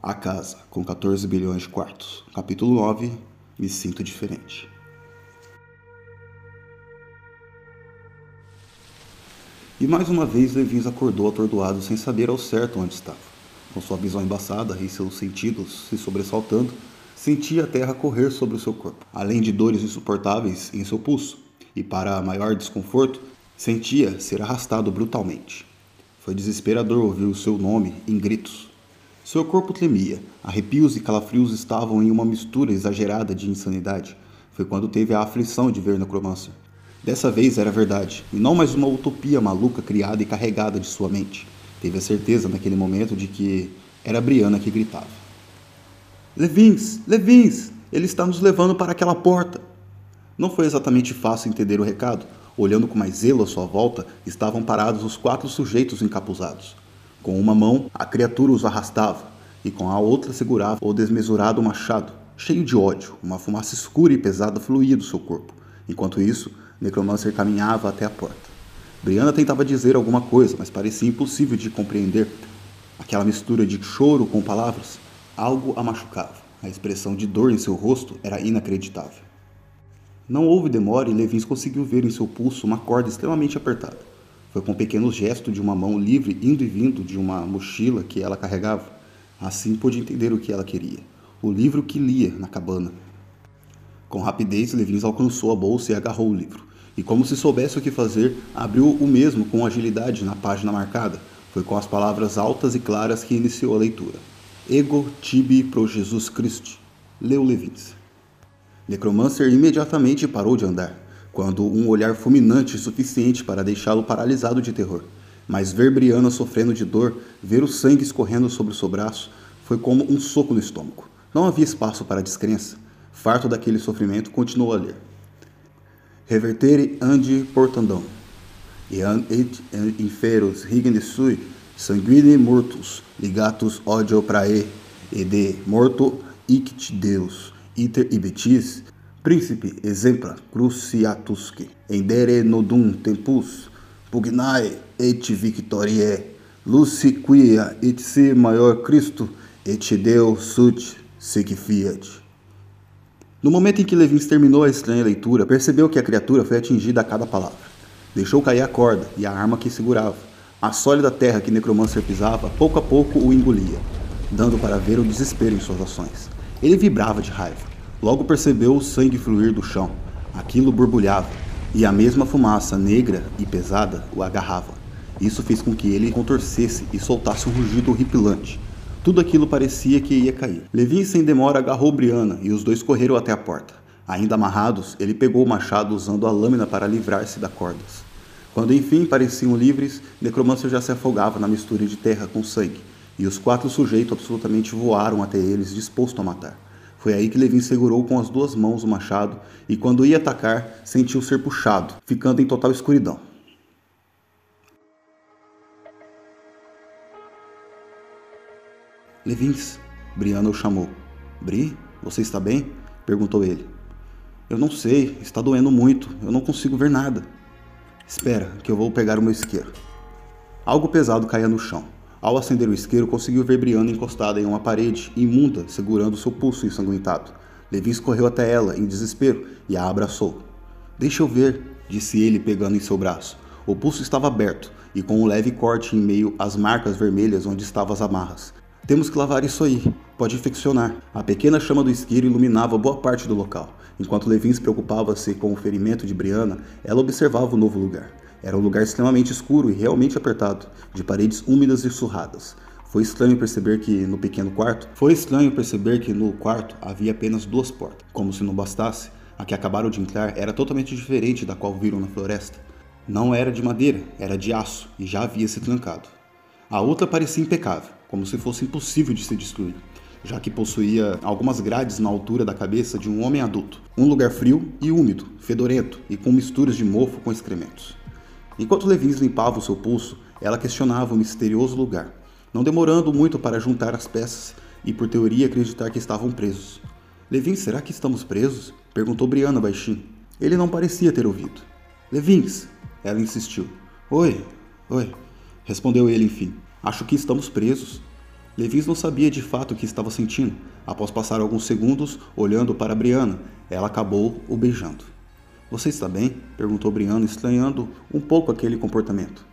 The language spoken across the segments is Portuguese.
A casa com 14 bilhões de quartos. Capítulo 9. Me sinto diferente. E mais uma vez Levins acordou atordoado sem saber ao certo onde estava. Com sua visão embaçada e seus sentidos se sobressaltando, sentia a terra correr sobre o seu corpo, além de dores insuportáveis em seu pulso, e para maior desconforto, sentia ser arrastado brutalmente. Foi desesperador ouvir o seu nome em gritos. Seu corpo tremia, arrepios e calafrios estavam em uma mistura exagerada de insanidade. Foi quando teve a aflição de ver Necromancer. Dessa vez era verdade, e não mais uma utopia maluca criada e carregada de sua mente. Teve a certeza naquele momento de que era Briana que gritava. Levins! Levins! Ele está nos levando para aquela porta! Não foi exatamente fácil entender o recado. Olhando com mais zelo à sua volta, estavam parados os quatro sujeitos encapuzados. Com uma mão, a criatura os arrastava, e com a outra segurava o desmesurado machado, cheio de ódio. Uma fumaça escura e pesada fluía do seu corpo. Enquanto isso, Necromancer caminhava até a porta. Brianna tentava dizer alguma coisa, mas parecia impossível de compreender. Aquela mistura de choro com palavras, algo a machucava. A expressão de dor em seu rosto era inacreditável. Não houve demora e Levins conseguiu ver em seu pulso uma corda extremamente apertada. Foi com um pequeno gesto de uma mão livre indo e vindo de uma mochila que ela carregava. Assim pôde entender o que ela queria. O livro que lia na cabana. Com rapidez, Levins alcançou a bolsa e agarrou o livro e, como se soubesse o que fazer, abriu o mesmo com agilidade na página marcada. Foi com as palavras altas e claras que iniciou a leitura. Ego tibi pro Jesus Christi. Leu Levins. Necromancer imediatamente parou de andar, quando um olhar fulminante suficiente para deixá-lo paralisado de terror. Mas ver Brianna sofrendo de dor, ver o sangue escorrendo sobre o seu braço, foi como um soco no estômago. Não havia espaço para descrença. Farto daquele sofrimento, continuou a ler revertere andi portandão, e et inferos rigende sui, sanguine mortus, ligatus odio prae, e de morto ict Deus, iter ibetis, príncipe exempla cruciatusque, endere nodum tempus, pugnae et victoriae, luci quia et se maior Cristo, et Deus sut sic fiat. No momento em que Levins terminou a estranha leitura, percebeu que a criatura foi atingida a cada palavra. Deixou cair a corda e a arma que segurava. A sólida terra que Necromancer pisava, pouco a pouco o engolia, dando para ver o desespero em suas ações. Ele vibrava de raiva. Logo percebeu o sangue fluir do chão. Aquilo borbulhava, e a mesma fumaça negra e pesada o agarrava. Isso fez com que ele contorcesse e soltasse um rugido horripilante. Tudo aquilo parecia que ia cair. Levi, sem demora, agarrou Brianna e os dois correram até a porta. Ainda amarrados, ele pegou o machado usando a lâmina para livrar-se das cordas. Quando enfim pareciam livres, Necromancer já se afogava na mistura de terra com sangue, e os quatro sujeitos absolutamente voaram até eles, disposto a matar. Foi aí que Levin segurou com as duas mãos o machado e, quando ia atacar, sentiu ser puxado, ficando em total escuridão. Levins, Brianna o chamou. Bri, você está bem? perguntou ele. Eu não sei, está doendo muito, eu não consigo ver nada. Espera, que eu vou pegar o meu isqueiro. Algo pesado caía no chão. Ao acender o isqueiro, conseguiu ver Brianna encostada em uma parede, imunda, segurando seu pulso ensanguentado. Levins correu até ela, em desespero, e a abraçou. Deixa eu ver, disse ele, pegando em seu braço. O pulso estava aberto, e com um leve corte em meio às marcas vermelhas onde estavam as amarras. Temos que lavar isso aí, pode infeccionar. A pequena chama do isqueiro iluminava boa parte do local. Enquanto Levin se preocupava-se com o ferimento de Brianna, ela observava o novo lugar. Era um lugar extremamente escuro e realmente apertado, de paredes úmidas e surradas. Foi estranho perceber que no pequeno quarto, foi estranho perceber que no quarto havia apenas duas portas. Como se não bastasse, a que acabaram de entrar era totalmente diferente da qual viram na floresta. Não era de madeira, era de aço e já havia se trancado. A outra parecia impecável, como se fosse impossível de se destruir, já que possuía algumas grades na altura da cabeça de um homem adulto. Um lugar frio e úmido, fedorento e com misturas de mofo com excrementos. Enquanto Levins limpava o seu pulso, ela questionava o misterioso lugar, não demorando muito para juntar as peças e, por teoria, acreditar que estavam presos. Levins, será que estamos presos? perguntou Brianna baixinho. Ele não parecia ter ouvido. Levins, ela insistiu. Oi, oi, respondeu ele enfim. Acho que estamos presos. Levins não sabia de fato o que estava sentindo. Após passar alguns segundos olhando para Brianna, ela acabou o beijando. Você está bem? perguntou Brianna, estranhando um pouco aquele comportamento.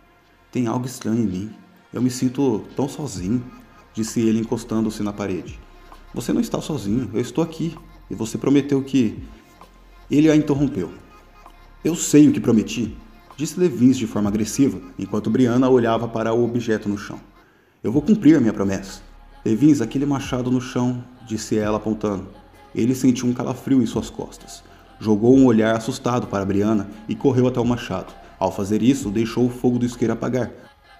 Tem algo estranho em mim. Eu me sinto tão sozinho, disse ele encostando-se na parede. Você não está sozinho, eu estou aqui. E você prometeu que. Ele a interrompeu. Eu sei o que prometi, disse Levins de forma agressiva, enquanto Brianna olhava para o objeto no chão. Eu vou cumprir a minha promessa. Levins, aquele machado no chão, disse ela apontando. Ele sentiu um calafrio em suas costas. Jogou um olhar assustado para Brianna e correu até o machado. Ao fazer isso, deixou o fogo do isqueiro apagar,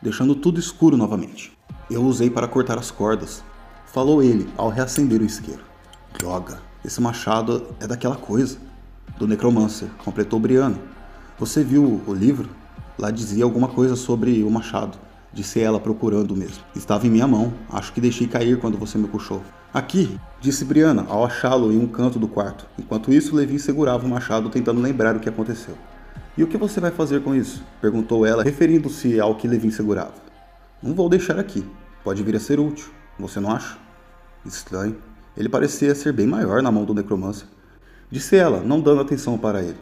deixando tudo escuro novamente. Eu usei para cortar as cordas, falou ele ao reacender o isqueiro. Droga, esse machado é daquela coisa. Do Necromancer, completou Brianna. Você viu o livro? Lá dizia alguma coisa sobre o machado, disse ela procurando o mesmo. Estava em minha mão, acho que deixei cair quando você me puxou. Aqui, disse Brianna ao achá-lo em um canto do quarto. Enquanto isso, Levi segurava o machado tentando lembrar o que aconteceu. E o que você vai fazer com isso? perguntou ela, referindo-se ao que Levin segurava. Não vou deixar aqui. Pode vir a ser útil. Você não acha? Estranho. Ele parecia ser bem maior na mão do necromancer. Disse ela, não dando atenção para ele.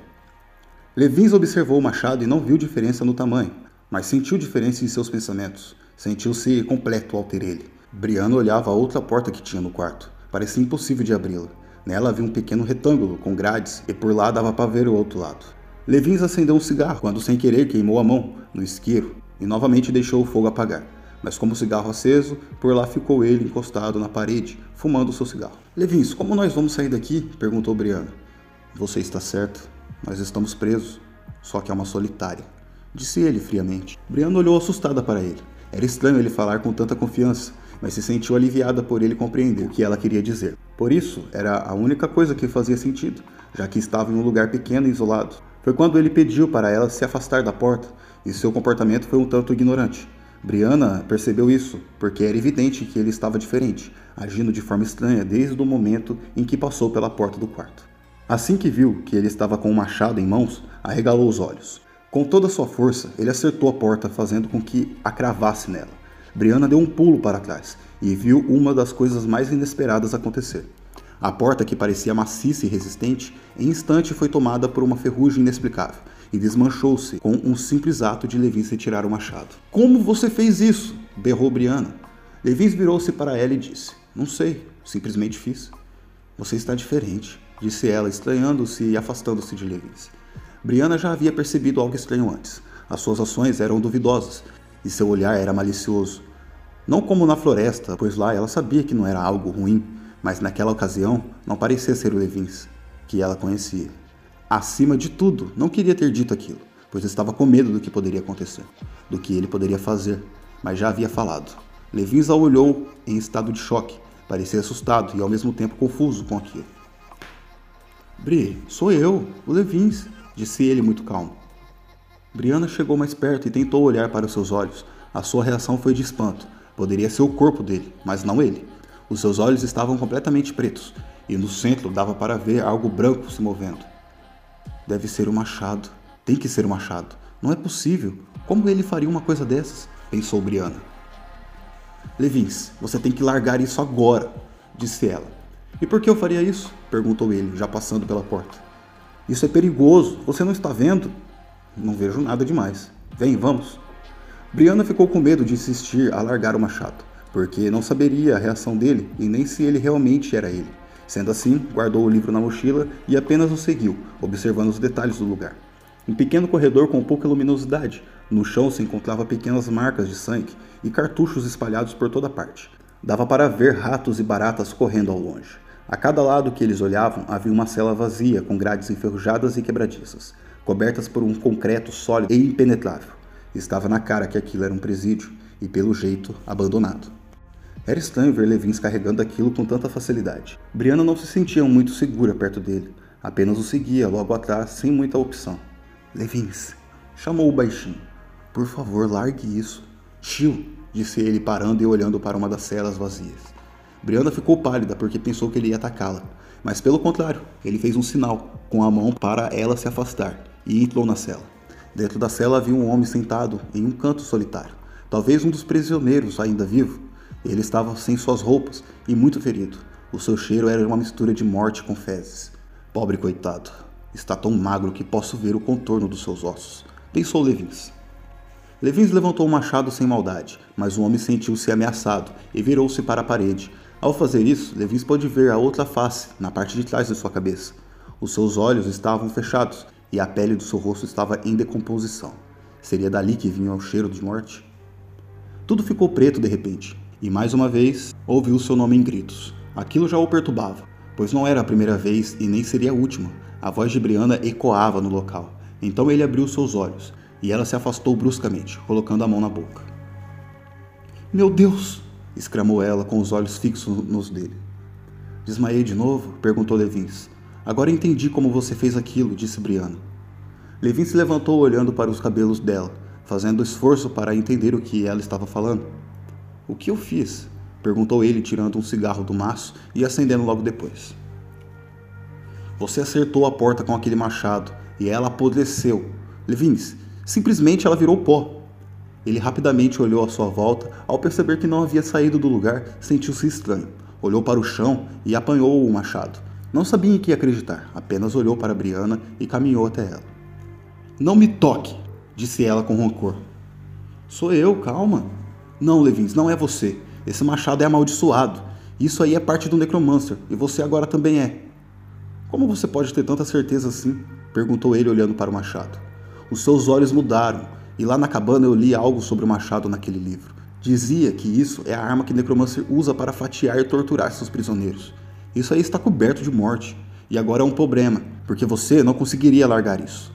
Levins observou o machado e não viu diferença no tamanho, mas sentiu diferença em seus pensamentos. Sentiu-se completo ao ter ele. Briano olhava a outra porta que tinha no quarto. Parecia impossível de abri-la. Nela havia um pequeno retângulo com grades e por lá dava para ver o outro lado. Levins acendeu um cigarro quando, sem querer, queimou a mão no isqueiro e novamente deixou o fogo apagar. Mas, como o cigarro aceso, por lá ficou ele encostado na parede, fumando seu cigarro. Levins, como nós vamos sair daqui? perguntou Briana. Você está certo. Nós estamos presos. Só que é uma solitária. Disse ele friamente. Briana olhou assustada para ele. Era estranho ele falar com tanta confiança, mas se sentiu aliviada por ele compreender o que ela queria dizer. Por isso, era a única coisa que fazia sentido, já que estava em um lugar pequeno e isolado. Foi quando ele pediu para ela se afastar da porta, e seu comportamento foi um tanto ignorante. Brianna percebeu isso, porque era evidente que ele estava diferente, agindo de forma estranha desde o momento em que passou pela porta do quarto. Assim que viu que ele estava com um machado em mãos, arregalou os olhos. Com toda sua força, ele acertou a porta, fazendo com que a cravasse nela. Brianna deu um pulo para trás e viu uma das coisas mais inesperadas acontecer. A porta, que parecia maciça e resistente, em instante foi tomada por uma ferrugem inexplicável e desmanchou-se com um simples ato de Levins retirar o machado. Como você fez isso? berrou Brianna. Levins virou-se para ela e disse: Não sei, simplesmente fiz. Você está diferente, disse ela, estranhando-se e afastando-se de Levins. Brianna já havia percebido algo estranho antes. As suas ações eram duvidosas e seu olhar era malicioso. Não como na floresta, pois lá ela sabia que não era algo ruim, mas naquela ocasião não parecia ser o Levins, que ela conhecia. Acima de tudo, não queria ter dito aquilo, pois estava com medo do que poderia acontecer, do que ele poderia fazer, mas já havia falado. Levins a olhou em estado de choque, parecia assustado e ao mesmo tempo confuso com aquilo. Bri, sou eu, o Levins, disse ele muito calmo. Brianna chegou mais perto e tentou olhar para os seus olhos. A sua reação foi de espanto. Poderia ser o corpo dele, mas não ele. Os seus olhos estavam completamente pretos, e no centro dava para ver algo branco se movendo. Deve ser o machado. Tem que ser o machado. Não é possível. Como ele faria uma coisa dessas? Pensou Brianna. Levins, você tem que largar isso agora, disse ela. E por que eu faria isso? perguntou ele, já passando pela porta. Isso é perigoso, você não está vendo? Não vejo nada demais. Vem, vamos. Brianna ficou com medo de insistir a largar o machado porque não saberia a reação dele e nem se ele realmente era ele. Sendo assim, guardou o livro na mochila e apenas o seguiu, observando os detalhes do lugar. Um pequeno corredor com pouca luminosidade. No chão se encontrava pequenas marcas de sangue e cartuchos espalhados por toda parte. Dava para ver ratos e baratas correndo ao longe. A cada lado que eles olhavam havia uma cela vazia com grades enferrujadas e quebradiças, cobertas por um concreto sólido e impenetrável. Estava na cara que aquilo era um presídio e, pelo jeito, abandonado. Era estranho ver Levins carregando aquilo com tanta facilidade. Brianna não se sentia muito segura perto dele, apenas o seguia logo atrás sem muita opção. Levins, chamou o baixinho. Por favor, largue isso. Tio, disse ele parando e olhando para uma das celas vazias. Brianna ficou pálida porque pensou que ele ia atacá-la, mas pelo contrário, ele fez um sinal com a mão para ela se afastar e entrou na cela. Dentro da cela havia um homem sentado em um canto solitário, talvez um dos prisioneiros ainda vivo, Ele estava sem suas roupas e muito ferido. O seu cheiro era uma mistura de morte com fezes. Pobre coitado, está tão magro que posso ver o contorno dos seus ossos, pensou Levins. Levins levantou o machado sem maldade, mas o homem sentiu-se ameaçado e virou-se para a parede. Ao fazer isso, Levins pôde ver a outra face, na parte de trás de sua cabeça. Os seus olhos estavam fechados e a pele do seu rosto estava em decomposição. Seria dali que vinha o cheiro de morte? Tudo ficou preto de repente, e mais uma vez ouviu seu nome em gritos. Aquilo já o perturbava, pois não era a primeira vez e nem seria a última. A voz de Brianna ecoava no local. Então ele abriu seus olhos e ela se afastou bruscamente, colocando a mão na boca. Meu Deus! Exclamou ela com os olhos fixos nos dele. Desmaiei de novo? perguntou Levins. Agora entendi como você fez aquilo, disse Brianna. Levin se levantou olhando para os cabelos dela, fazendo esforço para entender o que ela estava falando. O que eu fiz? perguntou ele, tirando um cigarro do maço e acendendo logo depois. Você acertou a porta com aquele machado e ela apodreceu. Levins, simplesmente ela virou pó. Ele rapidamente olhou à sua volta. Ao perceber que não havia saído do lugar, sentiu-se estranho. Olhou para o chão e apanhou o machado. Não sabia em que acreditar, apenas olhou para Briana e caminhou até ela. Não me toque, disse ela com rancor. Sou eu, calma. Não, Levins, não é você. Esse machado é amaldiçoado. Isso aí é parte do Necromancer, e você agora também é. Como você pode ter tanta certeza assim? perguntou ele olhando para o machado. Os seus olhos mudaram, e lá na cabana eu li algo sobre o machado naquele livro. Dizia que isso é a arma que Necromancer usa para fatiar e torturar seus prisioneiros. Isso aí está coberto de morte, e agora é um problema, porque você não conseguiria largar isso.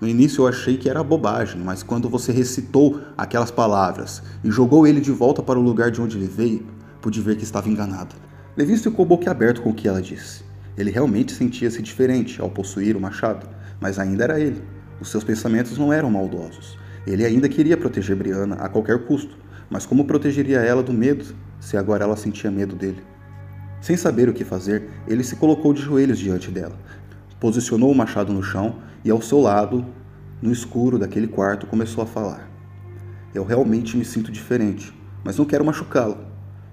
No início eu achei que era bobagem, mas quando você recitou aquelas palavras e jogou ele de volta para o lugar de onde ele veio, pude ver que estava enganada. Levis ficou boquiaberto com o que ela disse. Ele realmente sentia-se diferente ao possuir o machado, mas ainda era ele. Os seus pensamentos não eram maldosos. Ele ainda queria proteger Brianna a qualquer custo, mas como protegeria ela do medo se agora ela sentia medo dele? Sem saber o que fazer, ele se colocou de joelhos diante dela, Posicionou o machado no chão e ao seu lado, no escuro daquele quarto, começou a falar. Eu realmente me sinto diferente, mas não quero machucá-lo.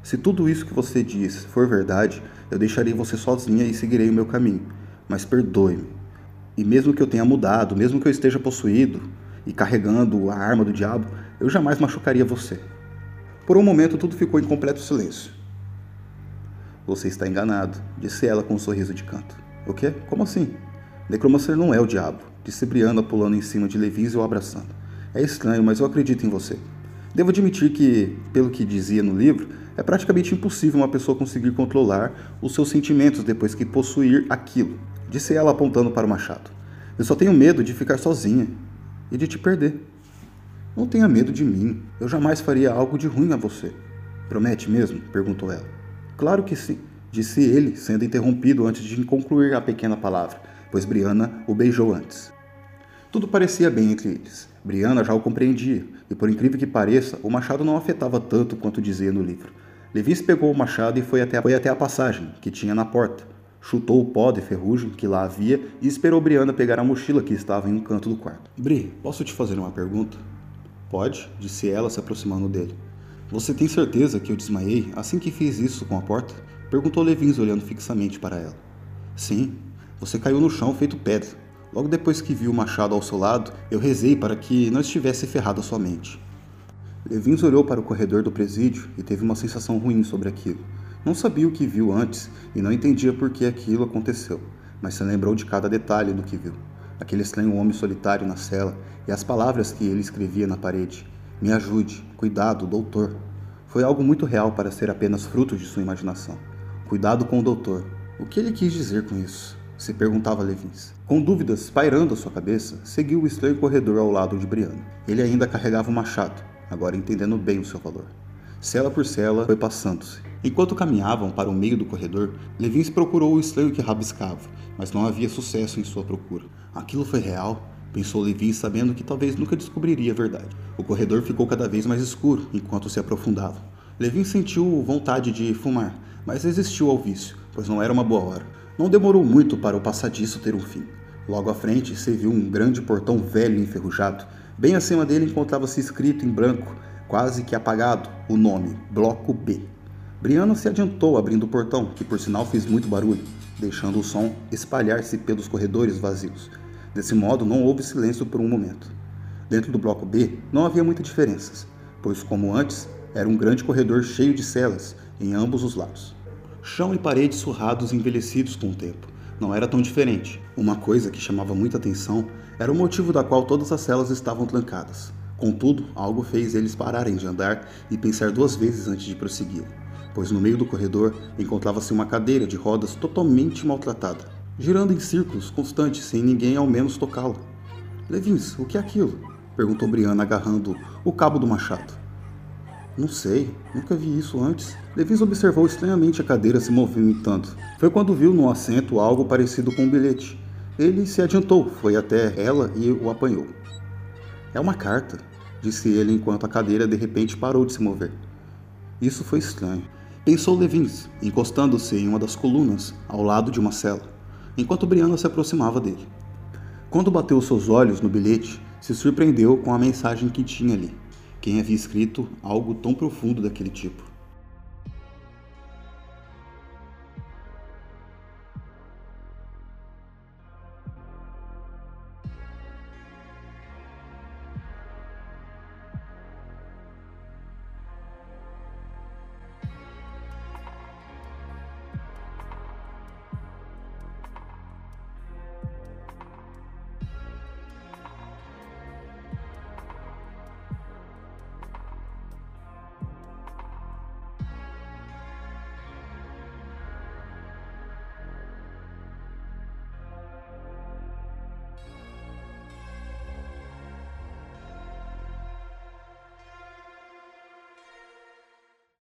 Se tudo isso que você diz for verdade, eu deixarei você sozinha e seguirei o meu caminho. Mas perdoe-me. E mesmo que eu tenha mudado, mesmo que eu esteja possuído e carregando a arma do diabo, eu jamais machucaria você. Por um momento tudo ficou em completo silêncio. Você está enganado, disse ela com um sorriso de canto. O quê? Como assim? Necromancer não é o diabo, disse Brianna pulando em cima de Levis e o abraçando. É estranho, mas eu acredito em você. Devo admitir que, pelo que dizia no livro, é praticamente impossível uma pessoa conseguir controlar os seus sentimentos depois que possuir aquilo, disse ela apontando para o machado. Eu só tenho medo de ficar sozinha e de te perder. Não tenha medo de mim, eu jamais faria algo de ruim a você. Promete mesmo? perguntou ela. Claro que sim disse ele, sendo interrompido antes de concluir a pequena palavra, pois Brianna o beijou antes. Tudo parecia bem entre eles. Brianna já o compreendia, e por incrível que pareça, o machado não afetava tanto quanto dizia no livro. Levis pegou o machado e foi até, foi até a passagem, que tinha na porta. Chutou o pó de ferrugem que lá havia e esperou Brianna pegar a mochila que estava em um canto do quarto. Bri, posso te fazer uma pergunta? Pode, disse ela, se aproximando dele. Você tem certeza que eu desmaiei assim que fiz isso com a porta? Perguntou Levins olhando fixamente para ela. Sim, você caiu no chão feito pedra. Logo depois que vi o machado ao seu lado, eu rezei para que não estivesse ferrado a sua mente. Levins olhou para o corredor do presídio e teve uma sensação ruim sobre aquilo. Não sabia o que viu antes e não entendia por que aquilo aconteceu, mas se lembrou de cada detalhe do que viu. Aquele estranho homem solitário na cela e as palavras que ele escrevia na parede. Me ajude, cuidado, doutor. Foi algo muito real para ser apenas fruto de sua imaginação. Cuidado com o doutor. O que ele quis dizer com isso? Se perguntava Levins. Com dúvidas pairando a sua cabeça, seguiu o estranho corredor ao lado de Brianna. Ele ainda carregava o machado, agora entendendo bem o seu valor. Cela por cela foi passando-se. Enquanto caminhavam para o meio do corredor, Levins procurou o estranho que rabiscava, mas não havia sucesso em sua procura. Aquilo foi real? Pensou Levins, sabendo que talvez nunca descobriria a verdade. O corredor ficou cada vez mais escuro enquanto se aprofundava. Levin sentiu vontade de fumar, mas resistiu ao vício, pois não era uma boa hora. Não demorou muito para o passadiço ter um fim. Logo à frente se viu um grande portão velho e enferrujado. Bem acima dele encontrava-se escrito em branco, quase que apagado, o nome Bloco B. Brianna se adiantou abrindo o portão, que por sinal fez muito barulho, deixando o som espalhar-se pelos corredores vazios. Desse modo, não houve silêncio por um momento. Dentro do bloco B, não havia muitas diferenças, pois, como antes, era um grande corredor cheio de celas em ambos os lados. Chão e paredes surrados e envelhecidos com o tempo. Não era tão diferente. Uma coisa que chamava muita atenção era o motivo da qual todas as celas estavam trancadas. Contudo, algo fez eles pararem de andar e pensar duas vezes antes de prosseguir, pois no meio do corredor encontrava-se uma cadeira de rodas totalmente maltratada, girando em círculos constantes sem ninguém ao menos tocá-la. Levins, o que é aquilo? perguntou Brianna agarrando o cabo do machado. Não sei, nunca vi isso antes. Levis observou estranhamente a cadeira se movimentando. Foi quando viu no assento algo parecido com um bilhete. Ele se adiantou, foi até ela e o apanhou. É uma carta, disse ele enquanto a cadeira de repente parou de se mover. Isso foi estranho. Pensou Levins, encostando-se em uma das colunas, ao lado de uma cela, enquanto Brianna se aproximava dele. Quando bateu seus olhos no bilhete, se surpreendeu com a mensagem que tinha ali. Quem havia escrito algo tão profundo daquele tipo?